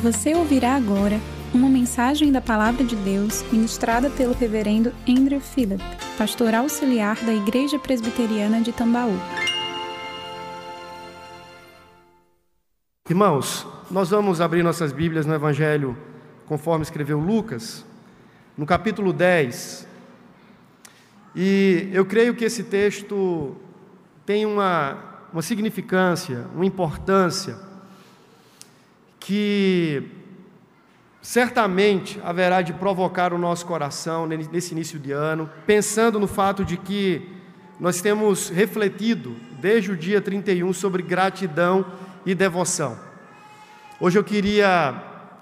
Você ouvirá agora uma mensagem da Palavra de Deus ministrada pelo Reverendo Andrew Phillip, pastor auxiliar da Igreja Presbiteriana de Tambaú. Irmãos, nós vamos abrir nossas Bíblias no Evangelho conforme escreveu Lucas, no capítulo 10. E eu creio que esse texto tem uma, uma significância, uma importância, que certamente haverá de provocar o nosso coração nesse início de ano, pensando no fato de que nós temos refletido desde o dia 31 sobre gratidão e devoção. Hoje eu queria,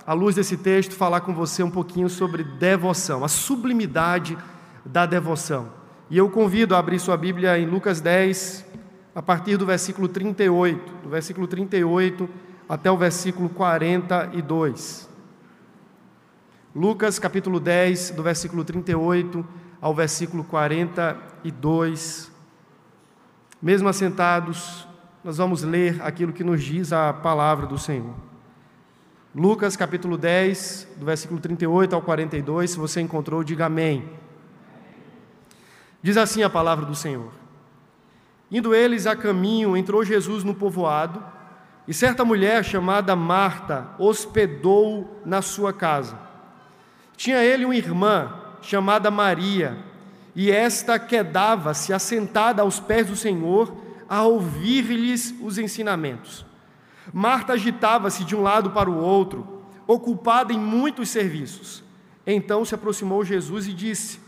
à luz desse texto, falar com você um pouquinho sobre devoção, a sublimidade da devoção. E eu convido a abrir sua Bíblia em Lucas 10, a partir do versículo 38, do versículo 38 até o versículo 42. Lucas capítulo 10, do versículo 38 ao versículo 42. Mesmo assentados, nós vamos ler aquilo que nos diz a palavra do Senhor. Lucas capítulo 10, do versículo 38 ao 42, se você encontrou, diga amém. Diz assim a palavra do Senhor. Indo eles a caminho, entrou Jesus no povoado, e certa mulher chamada Marta hospedou na sua casa. Tinha ele uma irmã chamada Maria, e esta quedava-se assentada aos pés do Senhor a ouvir-lhes os ensinamentos. Marta agitava-se de um lado para o outro, ocupada em muitos serviços. Então se aproximou Jesus e disse: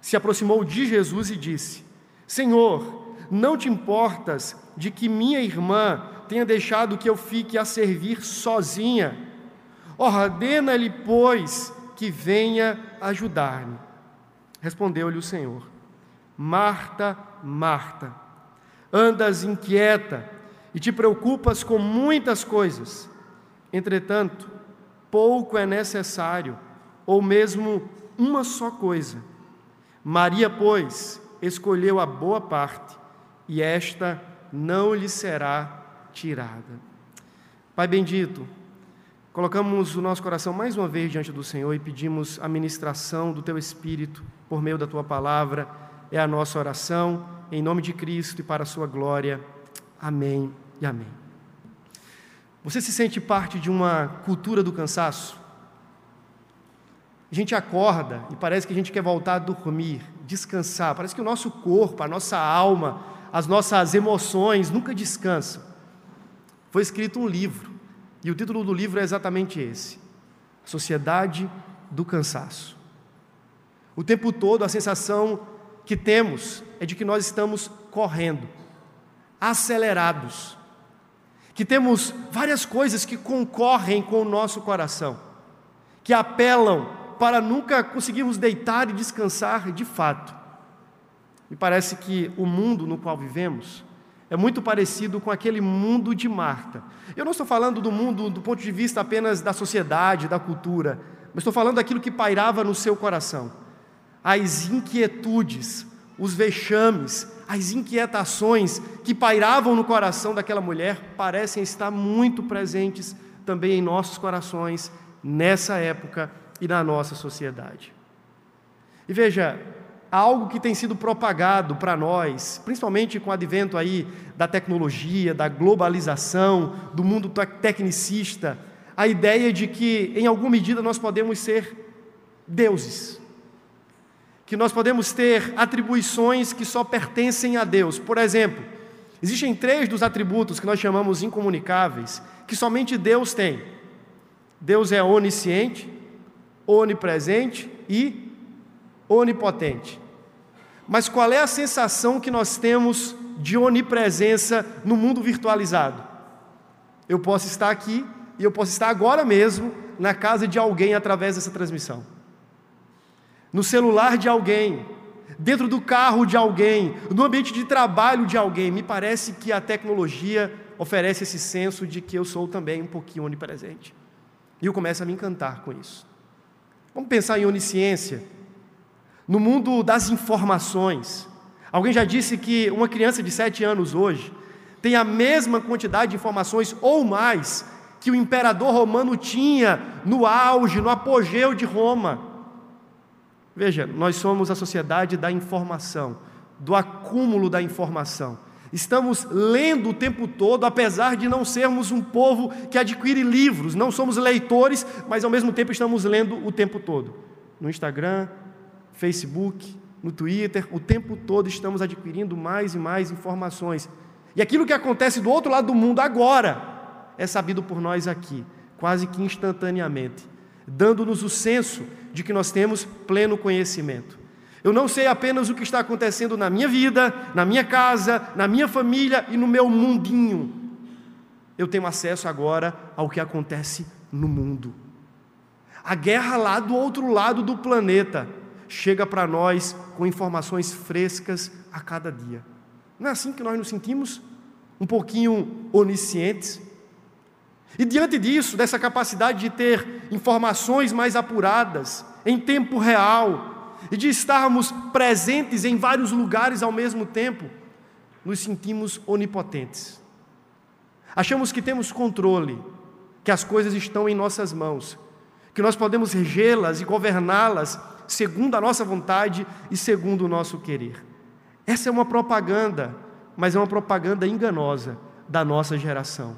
Se aproximou de Jesus e disse: Senhor, não te importas de que minha irmã tenha deixado que eu fique a servir sozinha? Ordena-lhe, pois, que venha ajudar-me. Respondeu-lhe o Senhor: Marta, Marta, andas inquieta e te preocupas com muitas coisas. Entretanto, pouco é necessário, ou mesmo uma só coisa. Maria, pois, escolheu a boa parte e esta não lhe será tirada. Pai bendito, colocamos o nosso coração mais uma vez diante do Senhor e pedimos a ministração do Teu Espírito por meio da Tua palavra. É a nossa oração, em nome de Cristo e para a Sua glória. Amém e amém. Você se sente parte de uma cultura do cansaço? A gente acorda e parece que a gente quer voltar a dormir, descansar. Parece que o nosso corpo, a nossa alma, as nossas emoções nunca descansam. Foi escrito um livro, e o título do livro é exatamente esse: Sociedade do Cansaço. O tempo todo a sensação que temos é de que nós estamos correndo, acelerados, que temos várias coisas que concorrem com o nosso coração, que apelam para nunca conseguirmos deitar e descansar de fato. Me parece que o mundo no qual vivemos é muito parecido com aquele mundo de Marta. Eu não estou falando do mundo do ponto de vista apenas da sociedade, da cultura, mas estou falando daquilo que pairava no seu coração. As inquietudes, os vexames, as inquietações que pairavam no coração daquela mulher parecem estar muito presentes também em nossos corações nessa época e na nossa sociedade. E veja, algo que tem sido propagado para nós, principalmente com o advento aí da tecnologia, da globalização, do mundo tecnicista, a ideia de que em alguma medida nós podemos ser deuses. Que nós podemos ter atribuições que só pertencem a Deus. Por exemplo, existem três dos atributos que nós chamamos incomunicáveis, que somente Deus tem. Deus é onisciente, onipresente e onipotente. Mas qual é a sensação que nós temos de onipresença no mundo virtualizado? Eu posso estar aqui e eu posso estar agora mesmo na casa de alguém através dessa transmissão. No celular de alguém, dentro do carro de alguém, no ambiente de trabalho de alguém. Me parece que a tecnologia oferece esse senso de que eu sou também um pouquinho onipresente. E eu começo a me encantar com isso. Vamos pensar em onisciência. No mundo das informações, alguém já disse que uma criança de 7 anos hoje tem a mesma quantidade de informações ou mais que o imperador romano tinha no auge, no apogeu de Roma. Veja, nós somos a sociedade da informação, do acúmulo da informação. Estamos lendo o tempo todo, apesar de não sermos um povo que adquire livros, não somos leitores, mas ao mesmo tempo estamos lendo o tempo todo. No Instagram, Facebook, no Twitter, o tempo todo estamos adquirindo mais e mais informações. E aquilo que acontece do outro lado do mundo agora é sabido por nós aqui, quase que instantaneamente, dando-nos o senso de que nós temos pleno conhecimento. Eu não sei apenas o que está acontecendo na minha vida, na minha casa, na minha família e no meu mundinho. Eu tenho acesso agora ao que acontece no mundo. A guerra lá do outro lado do planeta chega para nós com informações frescas a cada dia. Não é assim que nós nos sentimos? Um pouquinho oniscientes? E diante disso, dessa capacidade de ter informações mais apuradas, em tempo real, e de estarmos presentes em vários lugares ao mesmo tempo, nos sentimos onipotentes. Achamos que temos controle, que as coisas estão em nossas mãos, que nós podemos regê-las e governá-las segundo a nossa vontade e segundo o nosso querer. Essa é uma propaganda, mas é uma propaganda enganosa da nossa geração.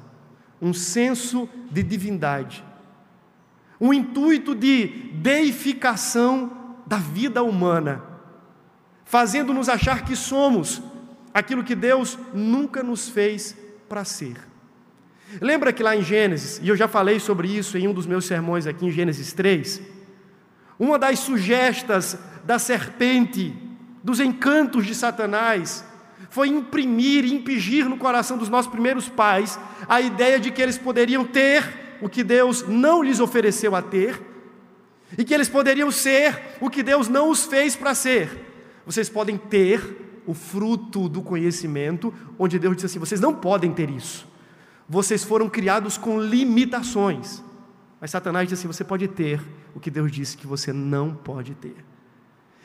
Um senso de divindade, um intuito de deificação da vida humana, fazendo-nos achar que somos aquilo que Deus nunca nos fez para ser. Lembra que lá em Gênesis, e eu já falei sobre isso em um dos meus sermões aqui em Gênesis 3, uma das sugestas da serpente, dos encantos de Satanás, foi imprimir impingir no coração dos nossos primeiros pais a ideia de que eles poderiam ter o que Deus não lhes ofereceu a ter, e que eles poderiam ser o que Deus não os fez para ser. Vocês podem ter o fruto do conhecimento, onde Deus disse assim: vocês não podem ter isso. Vocês foram criados com limitações. Mas Satanás disse assim: você pode ter o que Deus disse que você não pode ter.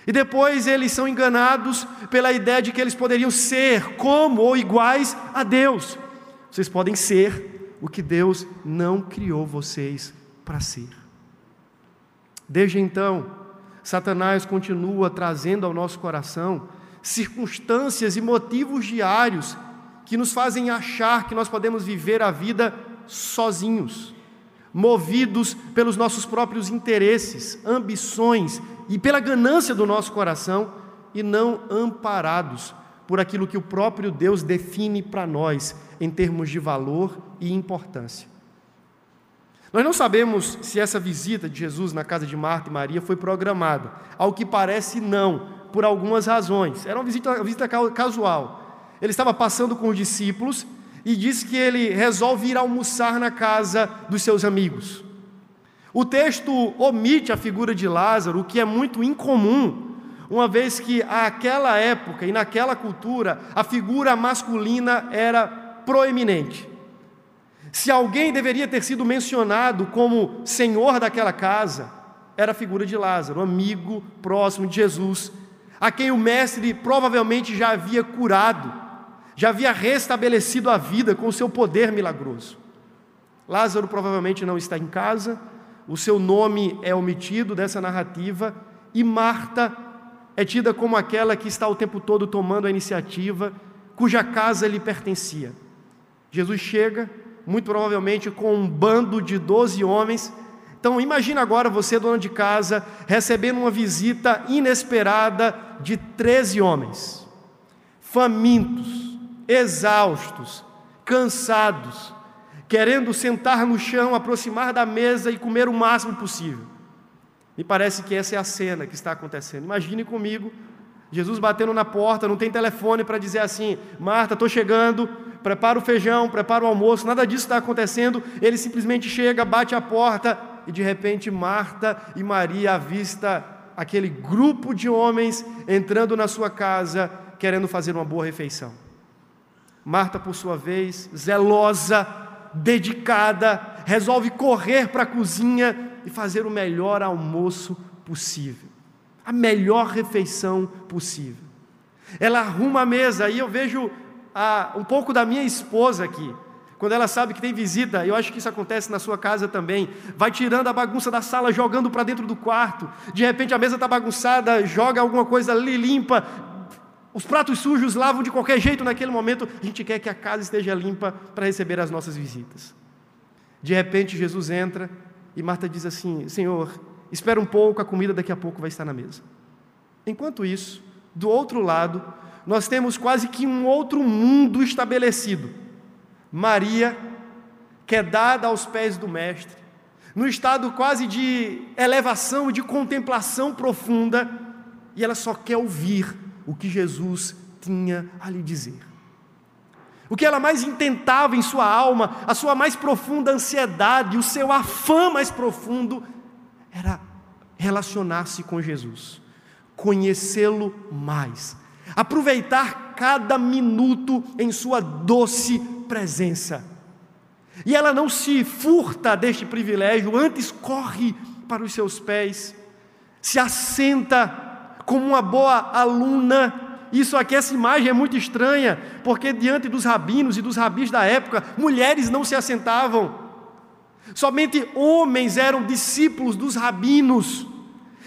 E depois eles são enganados pela ideia de que eles poderiam ser como ou iguais a Deus. Vocês podem ser o que Deus não criou vocês para ser. Desde então, Satanás continua trazendo ao nosso coração circunstâncias e motivos diários que nos fazem achar que nós podemos viver a vida sozinhos, movidos pelos nossos próprios interesses, ambições e pela ganância do nosso coração e não amparados por aquilo que o próprio Deus define para nós em termos de valor e importância. Nós não sabemos se essa visita de Jesus na casa de Marta e Maria foi programada. Ao que parece, não, por algumas razões. Era uma visita, uma visita casual. Ele estava passando com os discípulos e disse que ele resolve ir almoçar na casa dos seus amigos. O texto omite a figura de Lázaro, o que é muito incomum, uma vez que naquela época e naquela cultura a figura masculina era proeminente. Se alguém deveria ter sido mencionado como senhor daquela casa, era a figura de Lázaro, amigo próximo de Jesus, a quem o mestre provavelmente já havia curado, já havia restabelecido a vida com o seu poder milagroso. Lázaro provavelmente não está em casa, o seu nome é omitido dessa narrativa, e Marta é tida como aquela que está o tempo todo tomando a iniciativa, cuja casa lhe pertencia. Jesus chega, muito provavelmente com um bando de 12 homens. Então imagina agora você, dona de casa, recebendo uma visita inesperada de 13 homens, famintos, exaustos, cansados, querendo sentar no chão, aproximar da mesa e comer o máximo possível. Me parece que essa é a cena que está acontecendo. Imagine comigo, Jesus batendo na porta, não tem telefone para dizer assim: Marta, estou chegando, prepara o feijão, prepara o almoço, nada disso está acontecendo. Ele simplesmente chega, bate a porta e de repente Marta e Maria avista aquele grupo de homens entrando na sua casa querendo fazer uma boa refeição. Marta, por sua vez, zelosa, dedicada, resolve correr para a cozinha e fazer o melhor almoço possível, a melhor refeição possível. Ela arruma a mesa e eu vejo a, um pouco da minha esposa aqui. quando ela sabe que tem visita, eu acho que isso acontece na sua casa também, vai tirando a bagunça da sala, jogando para dentro do quarto, de repente a mesa está bagunçada, joga alguma coisa ali, limpa, os pratos sujos lavam de qualquer jeito naquele momento, a gente quer que a casa esteja limpa para receber as nossas visitas. De repente Jesus entra e Marta diz assim: Senhor, espera um pouco, a comida daqui a pouco vai estar na mesa. Enquanto isso, do outro lado, nós temos quase que um outro mundo estabelecido Maria, que é dada aos pés do Mestre, no estado quase de elevação e de contemplação profunda, e ela só quer ouvir o que Jesus tinha a lhe dizer. O que ela mais intentava em sua alma, a sua mais profunda ansiedade, o seu afã mais profundo, era relacionar-se com Jesus, conhecê-lo mais, aproveitar cada minuto em sua doce presença. E ela não se furta deste privilégio, antes corre para os seus pés, se assenta como uma boa aluna. Isso aqui, essa imagem é muito estranha, porque diante dos rabinos e dos rabis da época, mulheres não se assentavam. Somente homens eram discípulos dos rabinos.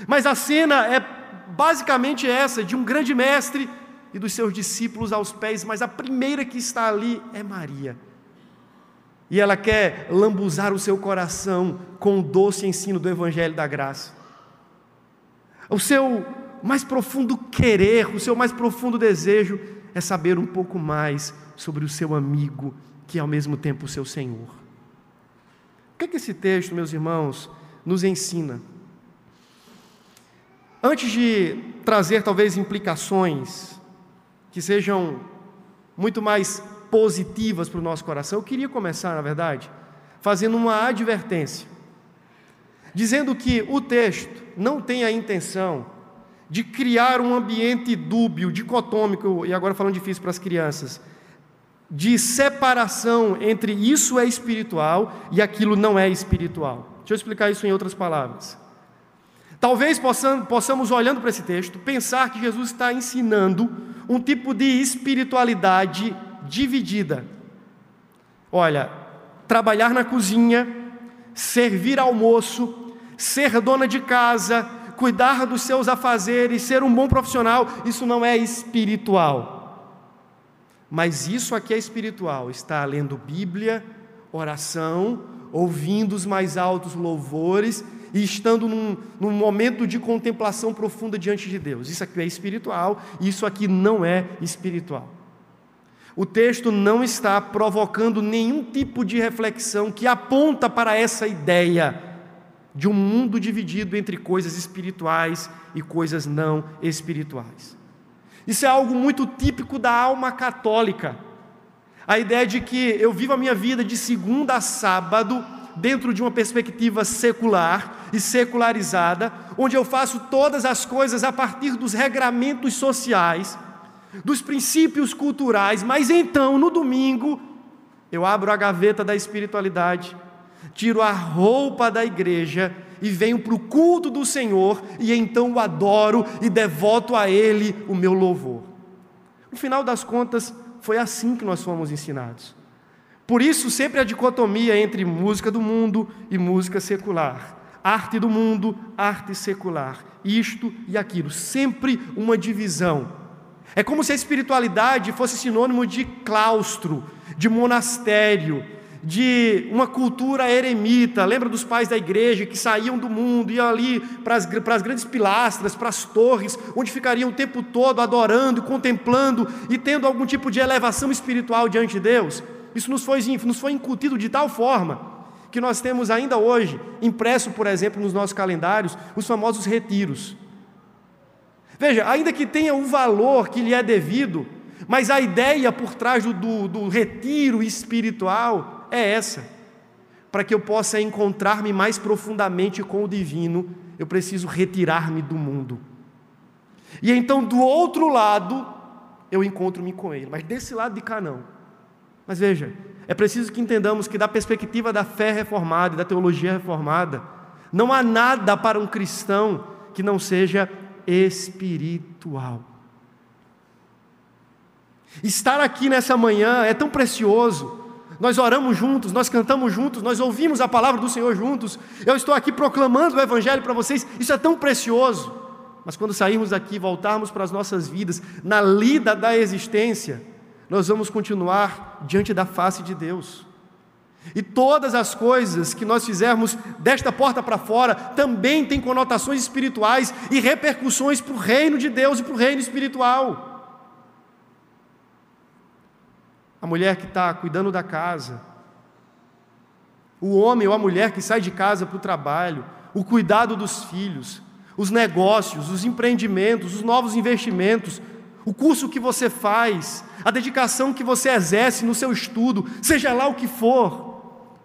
Mas a cena é basicamente essa, de um grande mestre e dos seus discípulos aos pés, mas a primeira que está ali é Maria. E ela quer lambuzar o seu coração com o doce ensino do Evangelho da Graça. O seu mais profundo querer, o seu mais profundo desejo é saber um pouco mais sobre o seu amigo, que é ao mesmo tempo o seu Senhor. O que, é que esse texto, meus irmãos, nos ensina? Antes de trazer talvez implicações que sejam muito mais positivas para o nosso coração, eu queria começar, na verdade, fazendo uma advertência, dizendo que o texto não tem a intenção de criar um ambiente dúbio, dicotômico, e agora falando difícil para as crianças, de separação entre isso é espiritual e aquilo não é espiritual. Deixa eu explicar isso em outras palavras. Talvez possamos, olhando para esse texto, pensar que Jesus está ensinando um tipo de espiritualidade dividida. Olha, trabalhar na cozinha, servir almoço, ser dona de casa, cuidar dos seus afazeres, ser um bom profissional, isso não é espiritual. Mas isso aqui é espiritual, está lendo Bíblia, oração, ouvindo os mais altos louvores e estando num, num, momento de contemplação profunda diante de Deus. Isso aqui é espiritual, isso aqui não é espiritual. O texto não está provocando nenhum tipo de reflexão que aponta para essa ideia de um mundo dividido entre coisas espirituais e coisas não espirituais. Isso é algo muito típico da alma católica. A ideia de que eu vivo a minha vida de segunda a sábado dentro de uma perspectiva secular e secularizada, onde eu faço todas as coisas a partir dos regramentos sociais, dos princípios culturais, mas então, no domingo, eu abro a gaveta da espiritualidade, tiro a roupa da igreja e venho para o culto do Senhor e então o adoro e devoto a Ele o meu louvor. No final das contas, foi assim que nós fomos ensinados. Por isso, sempre a dicotomia entre música do mundo e música secular. Arte do mundo, arte secular. Isto e aquilo. Sempre uma divisão. É como se a espiritualidade fosse sinônimo de claustro, de monastério, de uma cultura eremita. Lembra dos pais da igreja que saíam do mundo, iam ali para as, para as grandes pilastras, para as torres, onde ficariam o tempo todo adorando, contemplando e tendo algum tipo de elevação espiritual diante de Deus? Isso nos foi, nos foi incutido de tal forma que nós temos ainda hoje, impresso, por exemplo, nos nossos calendários, os famosos retiros. Veja, ainda que tenha o valor que lhe é devido, mas a ideia por trás do, do, do retiro espiritual é essa. Para que eu possa encontrar-me mais profundamente com o divino, eu preciso retirar-me do mundo. E então, do outro lado, eu encontro-me com ele, mas desse lado de cá não. Mas veja, é preciso que entendamos que, da perspectiva da fé reformada e da teologia reformada, não há nada para um cristão que não seja espiritual. Estar aqui nessa manhã é tão precioso, nós oramos juntos, nós cantamos juntos, nós ouvimos a palavra do Senhor juntos. Eu estou aqui proclamando o Evangelho para vocês, isso é tão precioso. Mas quando sairmos daqui, voltarmos para as nossas vidas, na lida da existência, nós vamos continuar diante da face de Deus. E todas as coisas que nós fizermos desta porta para fora também têm conotações espirituais e repercussões para o reino de Deus e para o reino espiritual. A mulher que está cuidando da casa, o homem ou a mulher que sai de casa para o trabalho, o cuidado dos filhos, os negócios, os empreendimentos, os novos investimentos, o curso que você faz, a dedicação que você exerce no seu estudo, seja lá o que for,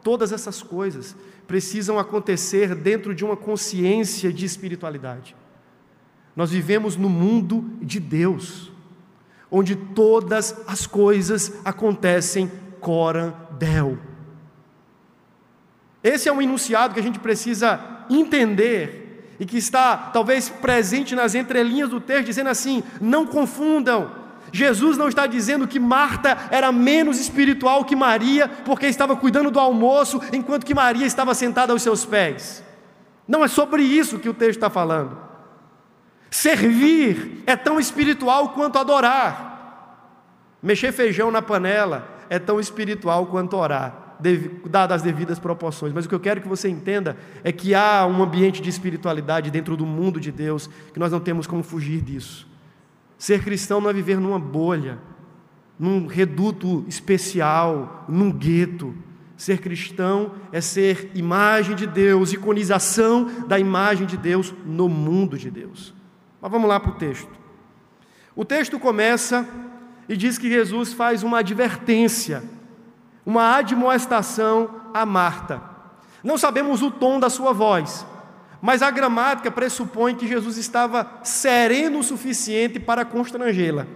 Todas essas coisas precisam acontecer dentro de uma consciência de espiritualidade. Nós vivemos no mundo de Deus, onde todas as coisas acontecem coram del. Esse é um enunciado que a gente precisa entender e que está talvez presente nas entrelinhas do texto, dizendo assim: não confundam Jesus não está dizendo que Marta era menos espiritual que Maria, porque estava cuidando do almoço, enquanto que Maria estava sentada aos seus pés. Não é sobre isso que o texto está falando. Servir é tão espiritual quanto adorar. Mexer feijão na panela é tão espiritual quanto orar, dadas as devidas proporções. Mas o que eu quero que você entenda é que há um ambiente de espiritualidade dentro do mundo de Deus, que nós não temos como fugir disso. Ser cristão não é viver numa bolha, num reduto especial, num gueto. Ser cristão é ser imagem de Deus, iconização da imagem de Deus no mundo de Deus. Mas vamos lá para o texto. O texto começa e diz que Jesus faz uma advertência, uma admoestação a Marta. Não sabemos o tom da sua voz, mas a gramática pressupõe que Jesus estava sereno o suficiente para constrangê-la.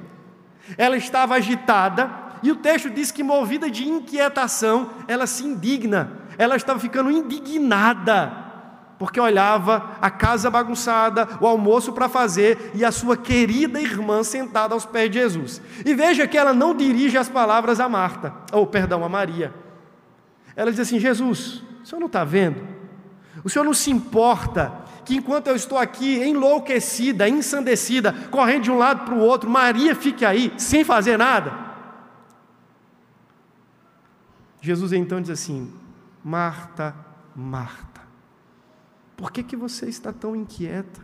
Ela estava agitada, e o texto diz que, movida de inquietação, ela se indigna, ela estava ficando indignada, porque olhava a casa bagunçada, o almoço para fazer e a sua querida irmã sentada aos pés de Jesus. E veja que ela não dirige as palavras a Marta, ou perdão, a Maria. Ela diz assim: Jesus, o senhor não está vendo? O Senhor não se importa que enquanto eu estou aqui enlouquecida, ensandecida, correndo de um lado para o outro, Maria fique aí sem fazer nada? Jesus então diz assim: Marta, Marta, por que, que você está tão inquieta?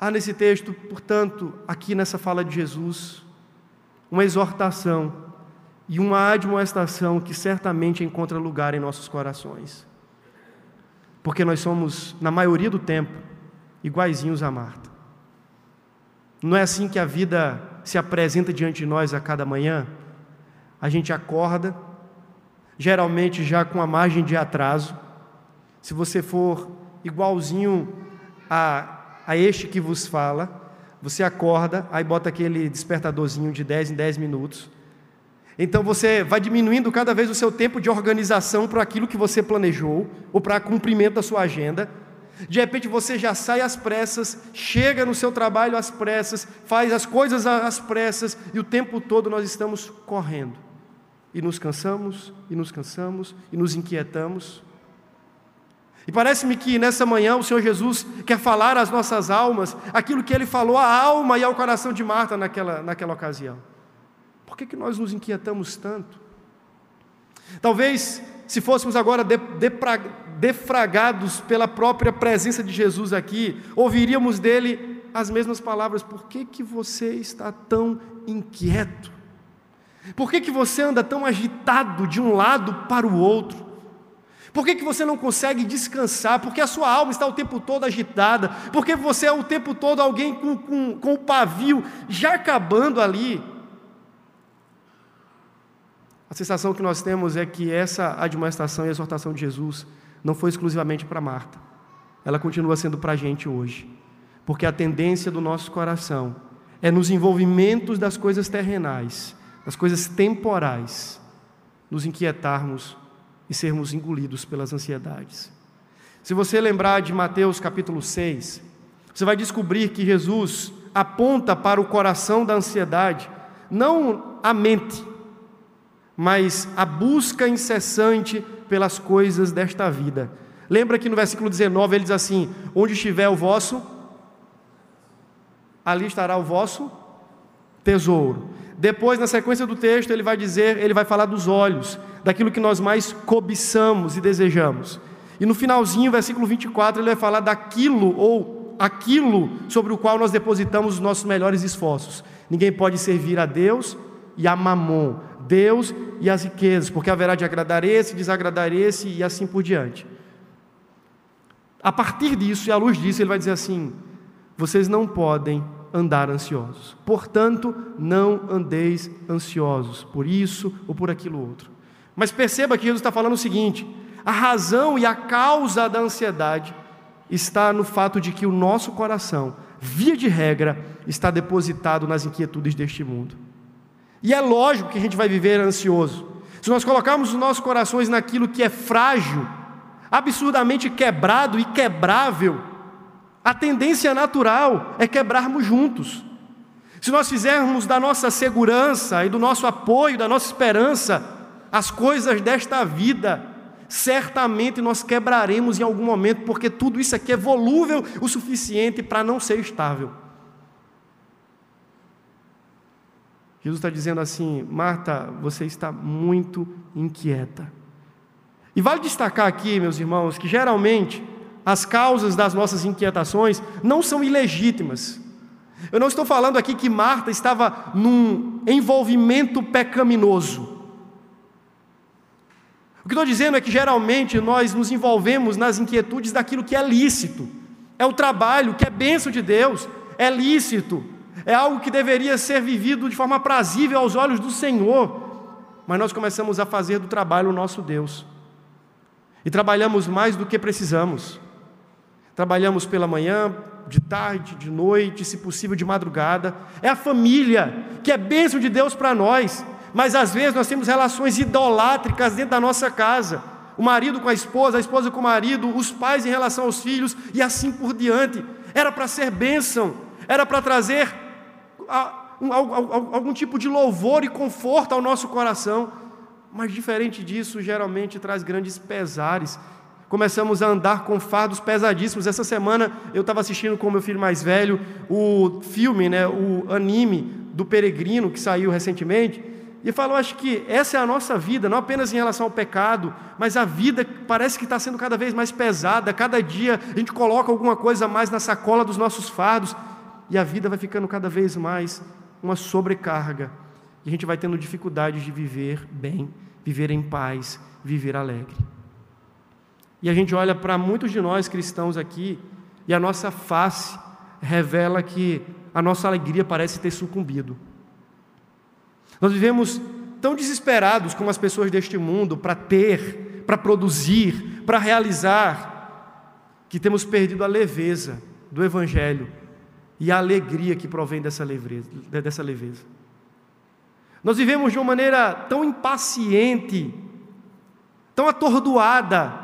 Há nesse texto, portanto, aqui nessa fala de Jesus, uma exortação e uma admoestação que certamente encontra lugar em nossos corações. Porque nós somos, na maioria do tempo, iguaizinhos a Marta. Não é assim que a vida se apresenta diante de nós a cada manhã? A gente acorda, geralmente já com a margem de atraso. Se você for igualzinho a, a este que vos fala, você acorda, aí bota aquele despertadorzinho de 10 em 10 minutos então você vai diminuindo cada vez o seu tempo de organização para aquilo que você planejou ou para cumprimento da sua agenda. De repente você já sai às pressas, chega no seu trabalho às pressas, faz as coisas às pressas e o tempo todo nós estamos correndo. E nos cansamos, e nos cansamos, e nos inquietamos. E parece-me que nessa manhã o Senhor Jesus quer falar às nossas almas aquilo que ele falou à alma e ao coração de Marta naquela, naquela ocasião. Por que, que nós nos inquietamos tanto? Talvez, se fôssemos agora de, de, defragados pela própria presença de Jesus aqui, ouviríamos dele as mesmas palavras: Por que, que você está tão inquieto? Por que, que você anda tão agitado de um lado para o outro? Por que, que você não consegue descansar? Porque a sua alma está o tempo todo agitada? Porque você é o tempo todo alguém com, com, com o pavio já acabando ali? A sensação que nós temos é que essa admoestação e exortação de Jesus não foi exclusivamente para Marta. Ela continua sendo para a gente hoje. Porque a tendência do nosso coração é nos envolvimentos das coisas terrenais, das coisas temporais, nos inquietarmos e sermos engolidos pelas ansiedades. Se você lembrar de Mateus capítulo 6, você vai descobrir que Jesus aponta para o coração da ansiedade, não a mente, mas a busca incessante pelas coisas desta vida. Lembra que no versículo 19 ele diz assim: Onde estiver o vosso, ali estará o vosso tesouro. Depois, na sequência do texto, ele vai dizer, ele vai falar dos olhos, daquilo que nós mais cobiçamos e desejamos. E no finalzinho, versículo 24, ele vai falar daquilo ou aquilo sobre o qual nós depositamos os nossos melhores esforços. Ninguém pode servir a Deus e a Mamon, Deus e as riquezas, porque haverá de agradar esse, desagradar esse e assim por diante. A partir disso e à luz disso, ele vai dizer assim: vocês não podem andar ansiosos. Portanto, não andeis ansiosos por isso ou por aquilo outro. Mas perceba que Jesus está falando o seguinte: a razão e a causa da ansiedade está no fato de que o nosso coração, via de regra, está depositado nas inquietudes deste mundo. E é lógico que a gente vai viver ansioso. Se nós colocarmos os nossos corações naquilo que é frágil, absurdamente quebrado e quebrável, a tendência natural é quebrarmos juntos. Se nós fizermos da nossa segurança e do nosso apoio, da nossa esperança, as coisas desta vida, certamente nós quebraremos em algum momento, porque tudo isso aqui é volúvel o suficiente para não ser estável. Jesus está dizendo assim: Marta, você está muito inquieta. E vale destacar aqui, meus irmãos, que geralmente as causas das nossas inquietações não são ilegítimas. Eu não estou falando aqui que Marta estava num envolvimento pecaminoso. O que estou dizendo é que geralmente nós nos envolvemos nas inquietudes daquilo que é lícito, é o trabalho, que é bênção de Deus, é lícito, é algo que deveria ser vivido de forma prazível aos olhos do Senhor, mas nós começamos a fazer do trabalho o nosso Deus, e trabalhamos mais do que precisamos. Trabalhamos pela manhã, de tarde, de noite, se possível de madrugada. É a família, que é bênção de Deus para nós, mas às vezes nós temos relações idolátricas dentro da nossa casa. O marido com a esposa, a esposa com o marido, os pais em relação aos filhos e assim por diante. Era para ser bênção, era para trazer algum tipo de louvor e conforto ao nosso coração, mas diferente disso, geralmente traz grandes pesares. Começamos a andar com fardos pesadíssimos. Essa semana eu estava assistindo com meu filho mais velho o filme, né, o anime do Peregrino que saiu recentemente. E falou: acho que essa é a nossa vida, não apenas em relação ao pecado, mas a vida parece que está sendo cada vez mais pesada. Cada dia a gente coloca alguma coisa mais na sacola dos nossos fardos e a vida vai ficando cada vez mais uma sobrecarga. E a gente vai tendo dificuldade de viver bem, viver em paz, viver alegre. E a gente olha para muitos de nós cristãos aqui e a nossa face revela que a nossa alegria parece ter sucumbido. Nós vivemos tão desesperados como as pessoas deste mundo para ter, para produzir, para realizar, que temos perdido a leveza do Evangelho e a alegria que provém dessa leveza, dessa leveza. Nós vivemos de uma maneira tão impaciente, tão atordoada,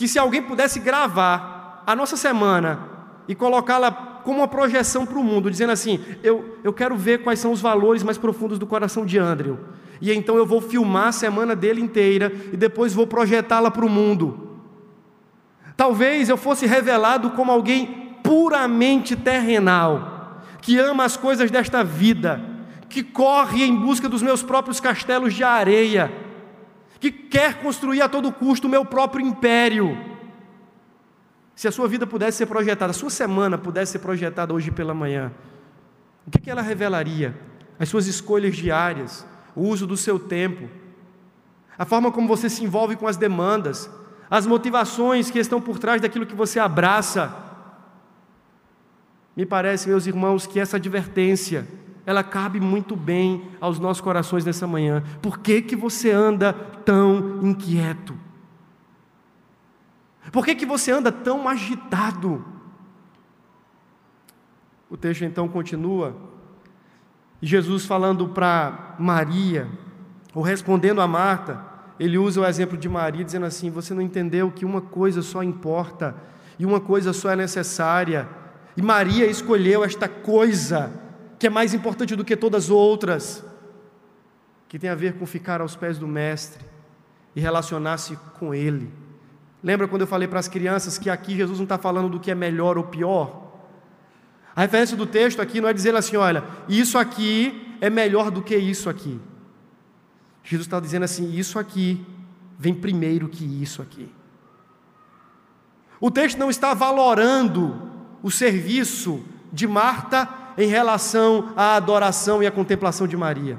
que se alguém pudesse gravar a nossa semana e colocá-la como uma projeção para o mundo, dizendo assim: eu, eu quero ver quais são os valores mais profundos do coração de Andrew, e então eu vou filmar a semana dele inteira e depois vou projetá-la para o mundo. Talvez eu fosse revelado como alguém puramente terrenal, que ama as coisas desta vida, que corre em busca dos meus próprios castelos de areia, que quer construir a todo custo o meu próprio império. Se a sua vida pudesse ser projetada, a sua semana pudesse ser projetada hoje pela manhã, o que ela revelaria? As suas escolhas diárias, o uso do seu tempo, a forma como você se envolve com as demandas, as motivações que estão por trás daquilo que você abraça, me parece, meus irmãos, que essa advertência, ela cabe muito bem aos nossos corações nessa manhã. Por que, que você anda tão inquieto? Por que, que você anda tão agitado? O texto então continua, Jesus falando para Maria, ou respondendo a Marta, ele usa o exemplo de Maria, dizendo assim: Você não entendeu que uma coisa só importa, e uma coisa só é necessária, e Maria escolheu esta coisa que é mais importante do que todas as outras. que tem a ver com ficar aos pés do Mestre e relacionar-se com Ele. Lembra quando eu falei para as crianças que aqui Jesus não está falando do que é melhor ou pior? A referência do texto aqui não é dizer assim, olha, isso aqui é melhor do que isso aqui. Jesus está dizendo assim, isso aqui vem primeiro que isso aqui. O texto não está valorando o serviço de Marta em relação à adoração e à contemplação de Maria.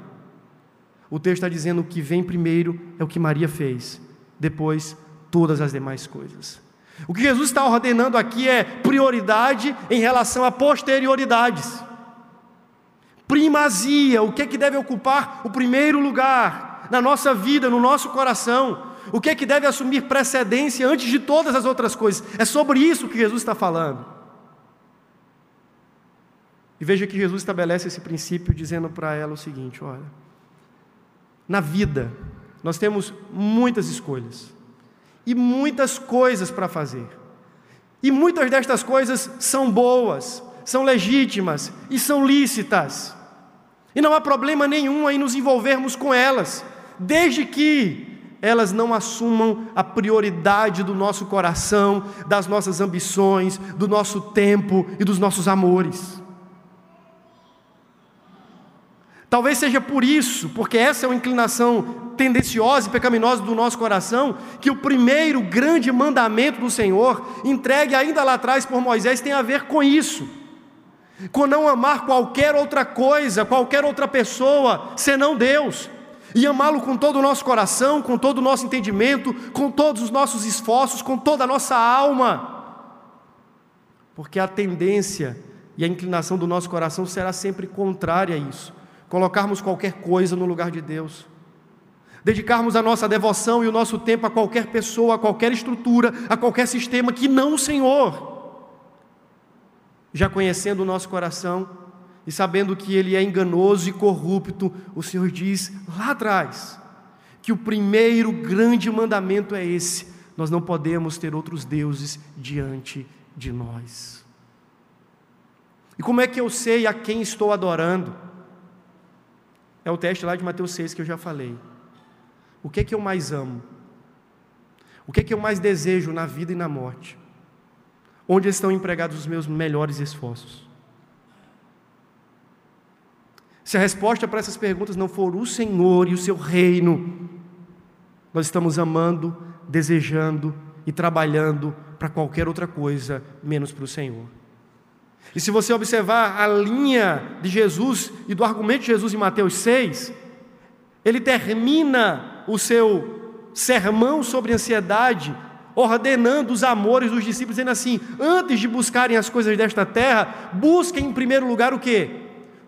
O texto está dizendo que vem primeiro é o que Maria fez, depois todas as demais coisas. O que Jesus está ordenando aqui é prioridade em relação a posterioridades. Primazia, o que é que deve ocupar o primeiro lugar na nossa vida, no nosso coração? O que é que deve assumir precedência antes de todas as outras coisas? É sobre isso que Jesus está falando. E veja que Jesus estabelece esse princípio dizendo para ela o seguinte: olha, na vida nós temos muitas escolhas e muitas coisas para fazer. E muitas destas coisas são boas, são legítimas e são lícitas. E não há problema nenhum em nos envolvermos com elas, desde que elas não assumam a prioridade do nosso coração, das nossas ambições, do nosso tempo e dos nossos amores. Talvez seja por isso, porque essa é uma inclinação tendenciosa e pecaminosa do nosso coração, que o primeiro grande mandamento do Senhor, entregue ainda lá atrás por Moisés, tem a ver com isso. Com não amar qualquer outra coisa, qualquer outra pessoa, senão Deus. E amá-lo com todo o nosso coração, com todo o nosso entendimento, com todos os nossos esforços, com toda a nossa alma. Porque a tendência e a inclinação do nosso coração será sempre contrária a isso colocarmos qualquer coisa no lugar de Deus, dedicarmos a nossa devoção e o nosso tempo a qualquer pessoa, a qualquer estrutura, a qualquer sistema que não o Senhor. Já conhecendo o nosso coração e sabendo que ele é enganoso e corrupto, o Senhor diz lá atrás que o primeiro grande mandamento é esse: nós não podemos ter outros deuses diante de nós. E como é que eu sei a quem estou adorando? É o teste lá de Mateus 6 que eu já falei. O que é que eu mais amo? O que é que eu mais desejo na vida e na morte? Onde estão empregados os meus melhores esforços? Se a resposta para essas perguntas não for o Senhor e o seu reino, nós estamos amando, desejando e trabalhando para qualquer outra coisa menos para o Senhor. E se você observar a linha de Jesus e do argumento de Jesus em Mateus 6, ele termina o seu sermão sobre ansiedade ordenando os amores dos discípulos, dizendo assim: antes de buscarem as coisas desta terra, busquem em primeiro lugar o que?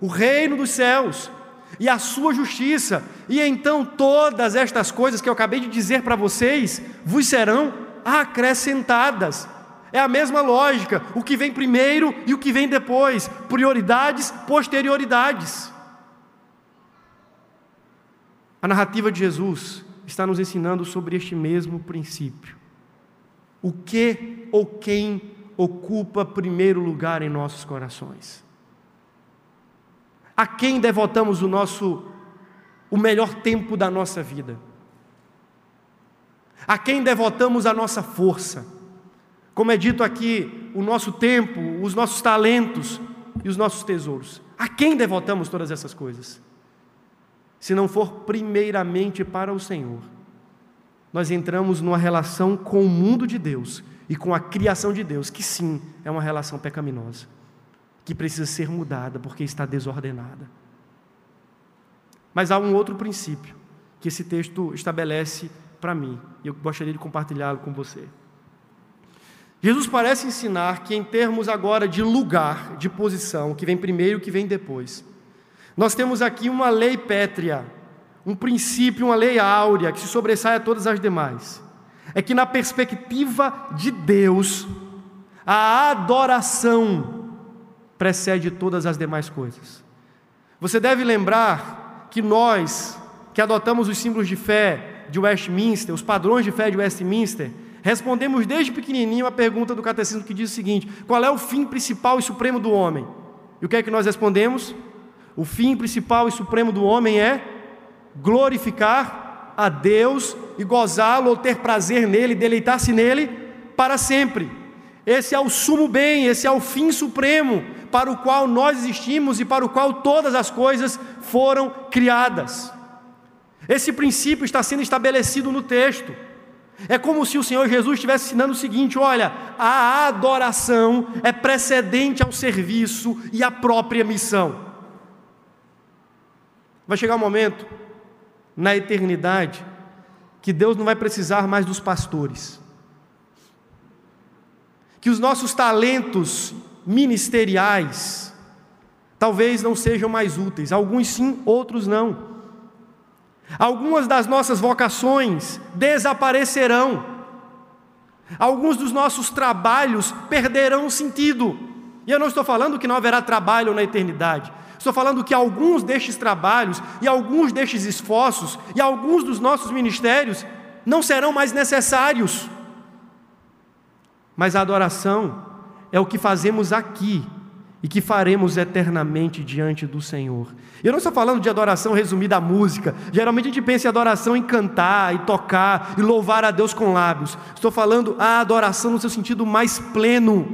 O reino dos céus e a sua justiça, e então todas estas coisas que eu acabei de dizer para vocês vos serão acrescentadas. É a mesma lógica, o que vem primeiro e o que vem depois, prioridades, posterioridades. A narrativa de Jesus está nos ensinando sobre este mesmo princípio. O que ou quem ocupa primeiro lugar em nossos corações? A quem devotamos o nosso o melhor tempo da nossa vida? A quem devotamos a nossa força? Como é dito aqui, o nosso tempo, os nossos talentos e os nossos tesouros. A quem devotamos todas essas coisas? Se não for primeiramente para o Senhor, nós entramos numa relação com o mundo de Deus e com a criação de Deus, que sim é uma relação pecaminosa, que precisa ser mudada porque está desordenada. Mas há um outro princípio que esse texto estabelece para mim, e eu gostaria de compartilhá-lo com você. Jesus parece ensinar que, em termos agora de lugar, de posição, que vem primeiro, que vem depois, nós temos aqui uma lei pétrea, um princípio, uma lei áurea que se sobressai a todas as demais. É que, na perspectiva de Deus, a adoração precede todas as demais coisas. Você deve lembrar que nós, que adotamos os símbolos de fé de Westminster, os padrões de fé de Westminster, Respondemos desde pequenininho a pergunta do catecismo que diz o seguinte: qual é o fim principal e supremo do homem? E o que é que nós respondemos? O fim principal e supremo do homem é glorificar a Deus e gozá-lo ou ter prazer nele, deleitar-se nele para sempre. Esse é o sumo bem, esse é o fim supremo para o qual nós existimos e para o qual todas as coisas foram criadas. Esse princípio está sendo estabelecido no texto. É como se o Senhor Jesus estivesse ensinando o seguinte: olha, a adoração é precedente ao serviço e à própria missão. Vai chegar um momento, na eternidade, que Deus não vai precisar mais dos pastores, que os nossos talentos ministeriais talvez não sejam mais úteis, alguns sim, outros não. Algumas das nossas vocações desaparecerão. Alguns dos nossos trabalhos perderão sentido. E eu não estou falando que não haverá trabalho na eternidade. Estou falando que alguns destes trabalhos e alguns destes esforços e alguns dos nossos ministérios não serão mais necessários. Mas a adoração é o que fazemos aqui e que faremos eternamente diante do Senhor. Eu não estou falando de adoração resumida à música. Geralmente a gente pensa em adoração em cantar e tocar e louvar a Deus com lábios. Estou falando a adoração no seu sentido mais pleno.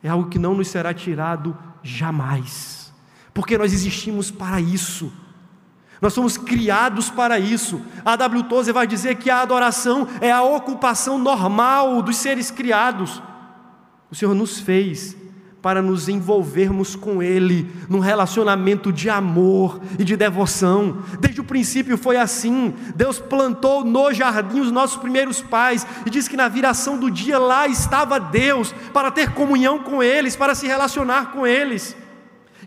É algo que não nos será tirado jamais, porque nós existimos para isso. Nós somos criados para isso. A W. Tozer vai dizer que a adoração é a ocupação normal dos seres criados. O Senhor nos fez para nos envolvermos com Ele num relacionamento de amor e de devoção. Desde o princípio foi assim. Deus plantou no jardim os nossos primeiros pais e diz que na viração do dia lá estava Deus para ter comunhão com eles, para se relacionar com eles.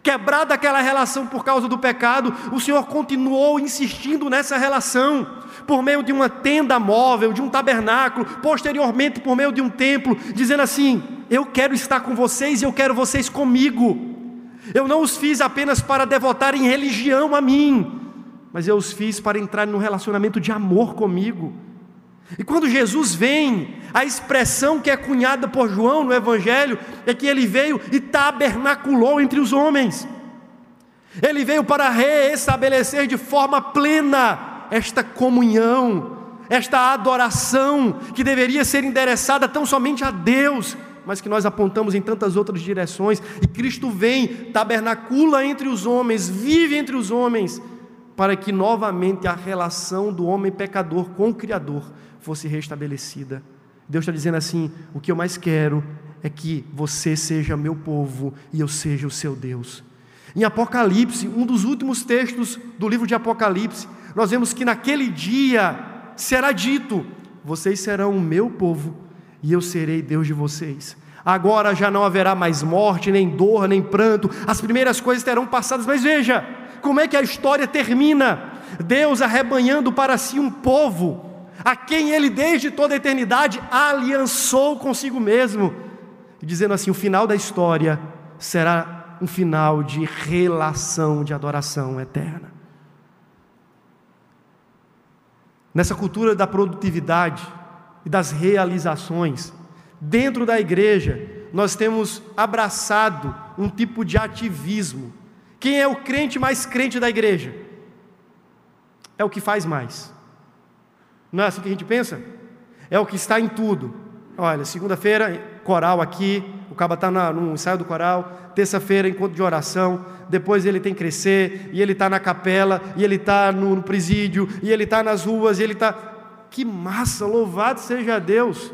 Quebrada aquela relação por causa do pecado, o Senhor continuou insistindo nessa relação por meio de uma tenda móvel, de um tabernáculo, posteriormente por meio de um templo, dizendo assim: Eu quero estar com vocês e eu quero vocês comigo. Eu não os fiz apenas para devotarem religião a mim, mas eu os fiz para entrar num relacionamento de amor comigo. E quando Jesus vem, a expressão que é cunhada por João no Evangelho é que ele veio e tabernaculou entre os homens. Ele veio para reestabelecer de forma plena esta comunhão, esta adoração que deveria ser endereçada tão somente a Deus, mas que nós apontamos em tantas outras direções, e Cristo vem, tabernacula entre os homens, vive entre os homens, para que novamente a relação do homem pecador com o Criador fosse restabelecida. Deus está dizendo assim: o que eu mais quero é que você seja meu povo e eu seja o seu Deus. Em Apocalipse, um dos últimos textos do livro de Apocalipse, nós vemos que naquele dia será dito: Vocês serão o meu povo e eu serei Deus de vocês. Agora já não haverá mais morte, nem dor, nem pranto, as primeiras coisas terão passadas, mas veja como é que a história termina: Deus arrebanhando para si um povo, a quem ele desde toda a eternidade aliançou consigo mesmo, dizendo assim: o final da história será um final de relação de adoração eterna. Nessa cultura da produtividade e das realizações, dentro da igreja, nós temos abraçado um tipo de ativismo. Quem é o crente mais crente da igreja? É o que faz mais. Não é assim que a gente pensa? É o que está em tudo. Olha, segunda-feira, coral aqui, caba está no ensaio do coral, terça-feira, encontro de oração, depois ele tem crescer, e ele está na capela, e ele está no presídio, e ele está nas ruas, e ele está. Que massa, louvado seja Deus!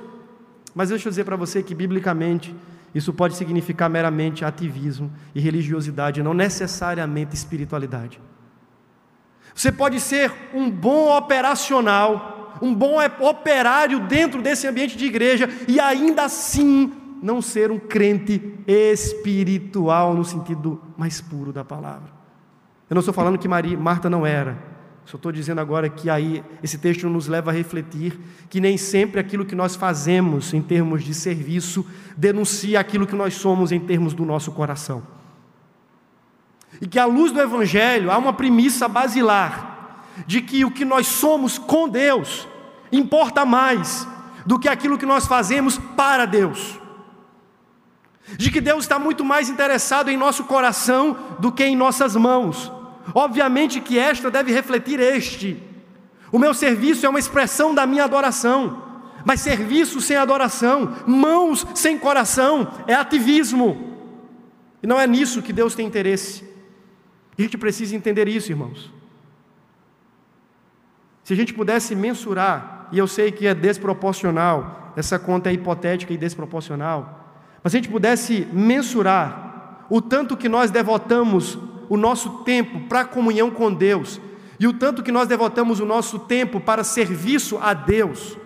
Mas deixa eu dizer para você que, biblicamente, isso pode significar meramente ativismo e religiosidade, não necessariamente espiritualidade. Você pode ser um bom operacional, um bom operário dentro desse ambiente de igreja e ainda assim não ser um crente espiritual no sentido mais puro da palavra. Eu não estou falando que Maria, Marta não era. Só estou dizendo agora que aí esse texto nos leva a refletir que nem sempre aquilo que nós fazemos em termos de serviço denuncia aquilo que nós somos em termos do nosso coração. E que à luz do Evangelho há uma premissa basilar de que o que nós somos com Deus importa mais do que aquilo que nós fazemos para Deus de que Deus está muito mais interessado em nosso coração do que em nossas mãos. Obviamente que esta deve refletir este. O meu serviço é uma expressão da minha adoração. Mas serviço sem adoração, mãos sem coração, é ativismo. E não é nisso que Deus tem interesse. A gente precisa entender isso, irmãos. Se a gente pudesse mensurar, e eu sei que é desproporcional, essa conta é hipotética e desproporcional, mas se a gente pudesse mensurar o tanto que nós devotamos o nosso tempo para a comunhão com Deus e o tanto que nós devotamos o nosso tempo para serviço a Deus,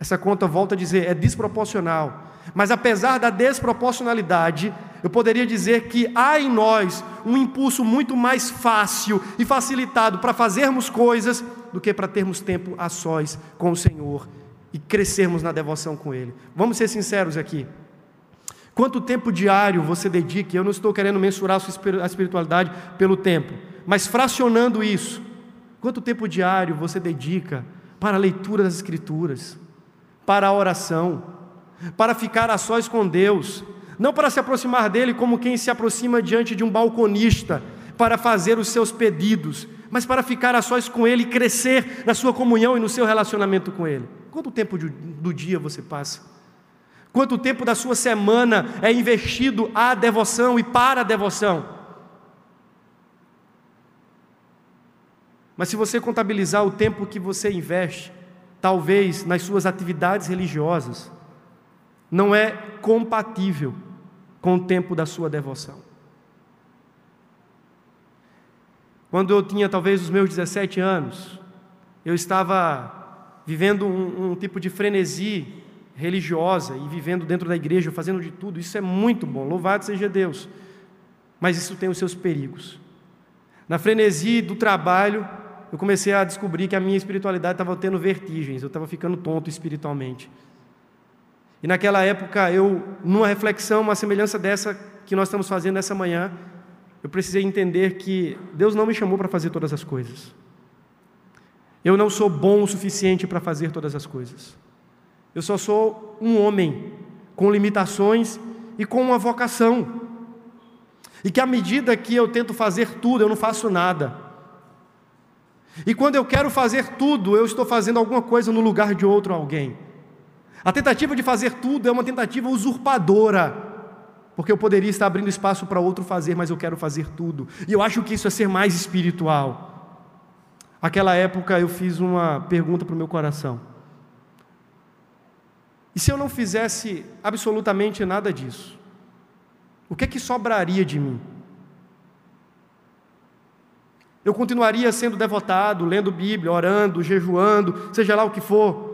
essa conta, volta a dizer, é desproporcional. Mas apesar da desproporcionalidade, eu poderia dizer que há em nós um impulso muito mais fácil e facilitado para fazermos coisas do que para termos tempo a sós com o Senhor e crescermos na devoção com Ele. Vamos ser sinceros aqui. Quanto tempo diário você dedica? Eu não estou querendo mensurar a sua espiritualidade pelo tempo, mas fracionando isso. Quanto tempo diário você dedica para a leitura das Escrituras, para a oração, para ficar a sós com Deus, não para se aproximar dele como quem se aproxima diante de um balconista para fazer os seus pedidos, mas para ficar a sós com ele e crescer na sua comunhão e no seu relacionamento com ele. Quanto tempo do dia você passa? Quanto tempo da sua semana é investido à devoção e para a devoção? Mas se você contabilizar o tempo que você investe, talvez nas suas atividades religiosas, não é compatível com o tempo da sua devoção. Quando eu tinha talvez os meus 17 anos, eu estava vivendo um, um, tipo de frenesi religiosa e vivendo dentro da igreja, fazendo de tudo. Isso é muito bom, louvado seja Deus. Mas isso tem os seus perigos. Na frenesi do trabalho, eu comecei a descobrir que a minha espiritualidade estava tendo vertigens, eu estava ficando tonto espiritualmente. E naquela época, eu, numa reflexão, uma semelhança dessa que nós estamos fazendo nessa manhã, eu precisei entender que Deus não me chamou para fazer todas as coisas. Eu não sou bom o suficiente para fazer todas as coisas. Eu só sou um homem com limitações e com uma vocação. E que à medida que eu tento fazer tudo, eu não faço nada. E quando eu quero fazer tudo, eu estou fazendo alguma coisa no lugar de outro alguém. A tentativa de fazer tudo é uma tentativa usurpadora, porque eu poderia estar abrindo espaço para outro fazer, mas eu quero fazer tudo. E eu acho que isso é ser mais espiritual. Aquela época eu fiz uma pergunta para o meu coração. E se eu não fizesse absolutamente nada disso? O que é que sobraria de mim? Eu continuaria sendo devotado, lendo Bíblia, orando, jejuando, seja lá o que for.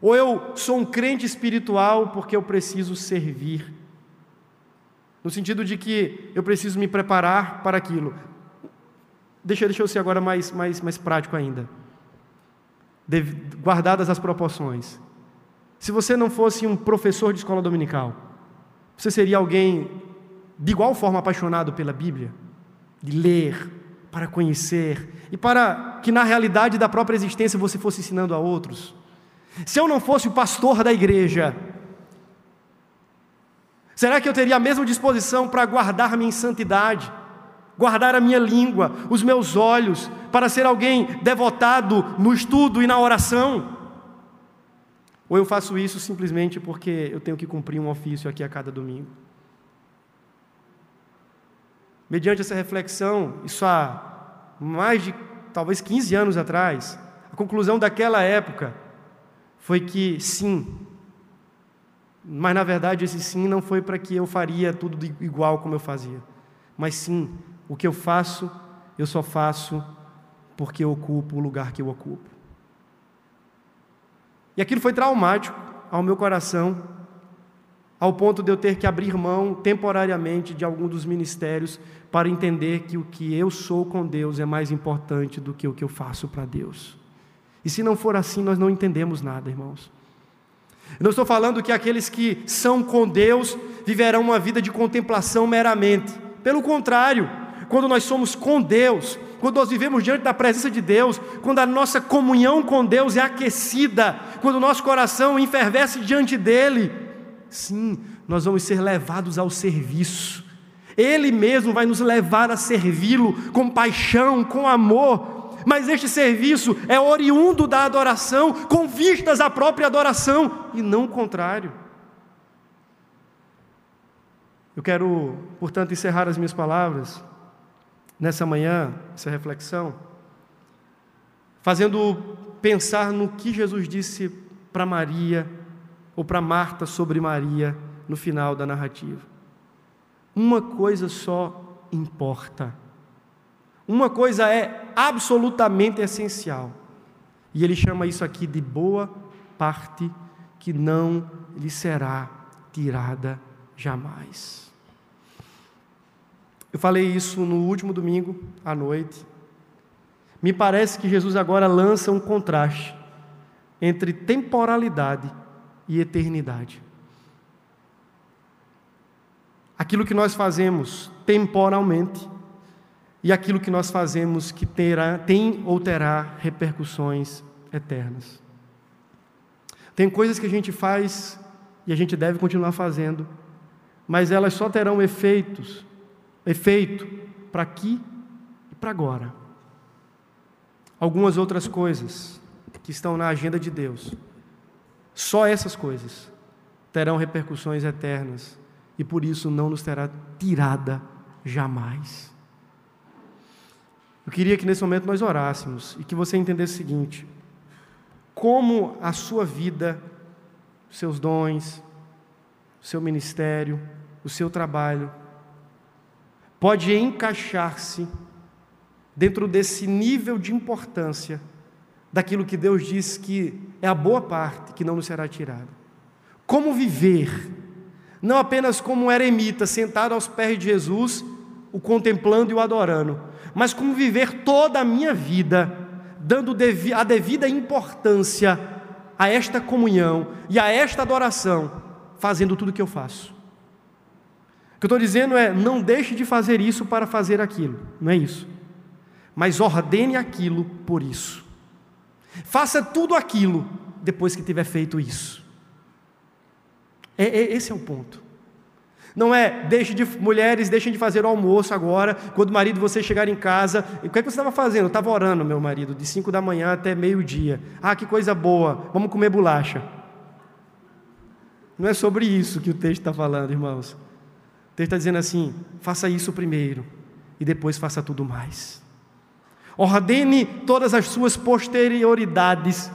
Ou eu sou um crente espiritual porque eu preciso servir. No sentido de que eu preciso me preparar para aquilo. Deixa, deixa eu ser agora mais, mais, mais prático ainda. guardadas as proporções. Se você não fosse um professor de escola dominical, você seria alguém de igual forma apaixonado pela Bíblia? De ler, para conhecer, e para que na realidade da própria existência você fosse ensinando a outros? Se eu não fosse o pastor da igreja, será que eu teria a mesma disposição para guardar minha santidade, guardar a minha língua, os meus olhos, para ser alguém devotado no estudo e na oração? Ou eu faço isso simplesmente porque eu tenho que cumprir um ofício aqui a cada domingo? Mediante essa reflexão, isso há mais de talvez 15 anos atrás, a conclusão daquela época foi que sim, mas na verdade esse sim não foi para que eu faria tudo igual como eu fazia, mas sim, o que eu faço, eu só faço porque eu ocupo o lugar que eu ocupo. E aquilo foi traumático ao meu coração, ao ponto de eu ter que abrir mão temporariamente de algum dos ministérios para entender que o que eu sou com Deus é mais importante do que o que eu faço para Deus. E se não for assim, nós não entendemos nada, irmãos. Eu não estou falando que aqueles que são com Deus viverão uma vida de contemplação meramente. Pelo contrário, quando nós somos com Deus, quando nós vivemos diante da presença de Deus, quando a nossa comunhão com Deus é aquecida, quando o nosso coração enfervesce diante dele, sim, nós vamos ser levados ao serviço. Ele mesmo vai nos levar a servi-lo com paixão, com amor. Mas este serviço é oriundo da adoração, com vistas à própria adoração, e não o contrário. Eu quero, portanto, encerrar as minhas palavras nessa manhã, essa reflexão, fazendo pensar no que Jesus disse para Maria ou para Marta sobre Maria no final da narrativa. Uma coisa só importa. Uma coisa é absolutamente essencial. E ele chama isso aqui de boa parte que não lhe será tirada jamais. Eu falei isso no último domingo à noite. Me parece que Jesus agora lança um contraste entre temporalidade e eternidade. Aquilo que nós fazemos temporalmente e aquilo que nós fazemos que terá, tem ou terá repercussões eternas. Tem coisas que a gente faz e a gente deve continuar fazendo, mas elas só terão efeitos, efeito para aqui e para agora. Algumas outras coisas que estão na agenda de Deus, só essas coisas terão repercussões eternas e por isso não nos terá tirada jamais. Eu queria que nesse momento nós orássemos e que você entendesse o seguinte: como a sua vida, seus dons, seu ministério, o seu trabalho, pode encaixar-se dentro desse nível de importância daquilo que Deus diz que é a boa parte que não nos será tirada. Como viver não apenas como um eremita sentado aos pés de Jesus, o contemplando e o adorando, mas como viver toda a minha vida dando a devida importância a esta comunhão e a esta adoração, fazendo tudo o que eu faço. O que eu estou dizendo é: não deixe de fazer isso para fazer aquilo, não é isso. Mas ordene aquilo por isso. Faça tudo aquilo depois que tiver feito isso. É, é, esse é o ponto. Não é, deixe de, mulheres, deixem de fazer o almoço agora, quando o marido você chegar em casa. O que, é que você estava fazendo? Eu estava orando, meu marido, de 5 da manhã até meio-dia. Ah, que coisa boa, vamos comer bolacha. Não é sobre isso que o texto está falando, irmãos. Texto está dizendo assim: faça isso primeiro, e depois faça tudo mais. Ordene todas as suas posterioridades,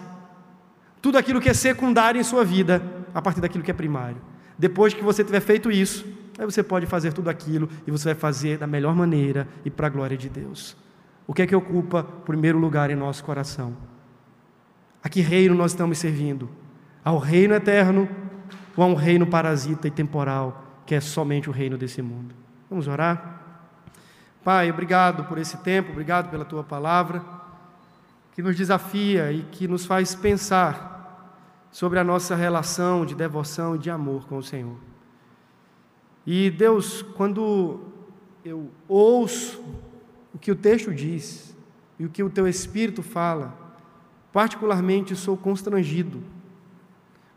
tudo aquilo que é secundário em sua vida a partir daquilo que é primário. Depois que você tiver feito isso, aí você pode fazer tudo aquilo e você vai fazer da melhor maneira e para a glória de Deus. O que é que ocupa primeiro lugar em nosso coração? A que reino nós estamos servindo? Ao reino eterno ou a um reino parasita e temporal, que é somente o reino desse mundo? Vamos orar? Pai, obrigado por esse tempo, obrigado pela tua palavra, que nos desafia e que nos faz pensar sobre a nossa relação de devoção e de amor com o Senhor. E Deus, quando eu ouço o que o texto diz e o que o teu Espírito fala, particularmente sou constrangido,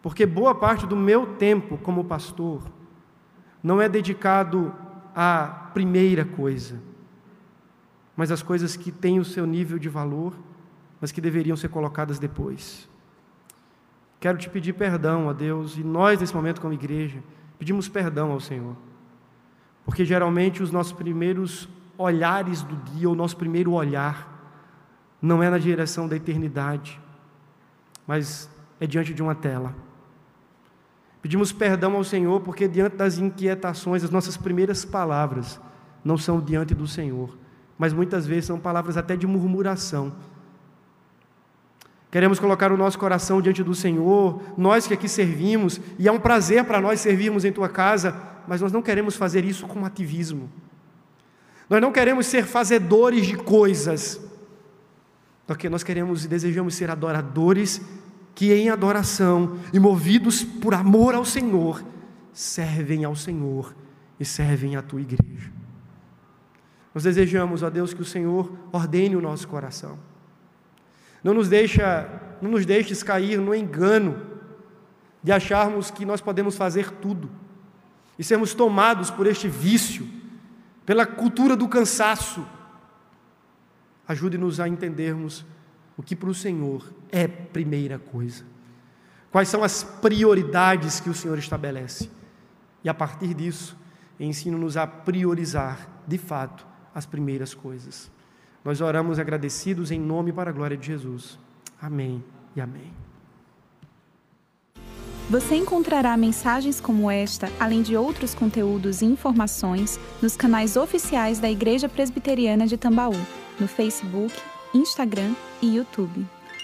porque boa parte do meu tempo como pastor não é dedicado à primeira coisa, mas às coisas que têm o seu nível de valor, mas que deveriam ser colocadas depois. Quero te pedir perdão a Deus, e nós, nesse momento, como igreja, pedimos perdão ao Senhor. Porque geralmente os nossos primeiros olhares do dia, o nosso primeiro olhar, não é na direção da eternidade, mas é diante de uma tela. Pedimos perdão ao Senhor, porque diante das inquietações, as nossas primeiras palavras não são diante do Senhor, mas muitas vezes são palavras até de murmuração Queremos colocar o nosso coração diante do Senhor, nós que aqui servimos, e é um prazer para nós servirmos em tua casa, mas nós não queremos fazer isso com ativismo. Nós não queremos ser fazedores de coisas, porque nós queremos e desejamos ser adoradores que, em adoração e movidos por amor ao Senhor, servem ao Senhor e servem à tua igreja. Nós desejamos, ó Deus, que o Senhor ordene o nosso coração não nos deixa, não nos deixes cair no engano de acharmos que nós podemos fazer tudo e sermos tomados por este vício pela cultura do cansaço. Ajude-nos a entendermos o que para o Senhor é primeira coisa. Quais são as prioridades que o Senhor estabelece? E a partir disso, ensina-nos a priorizar, de fato, as primeiras coisas. Nós oramos agradecidos em nome para a glória de Jesus. Amém e amém. Você encontrará mensagens como esta, além de outros conteúdos e informações, nos canais oficiais da Igreja Presbiteriana de Tambaú, no Facebook, Instagram e YouTube.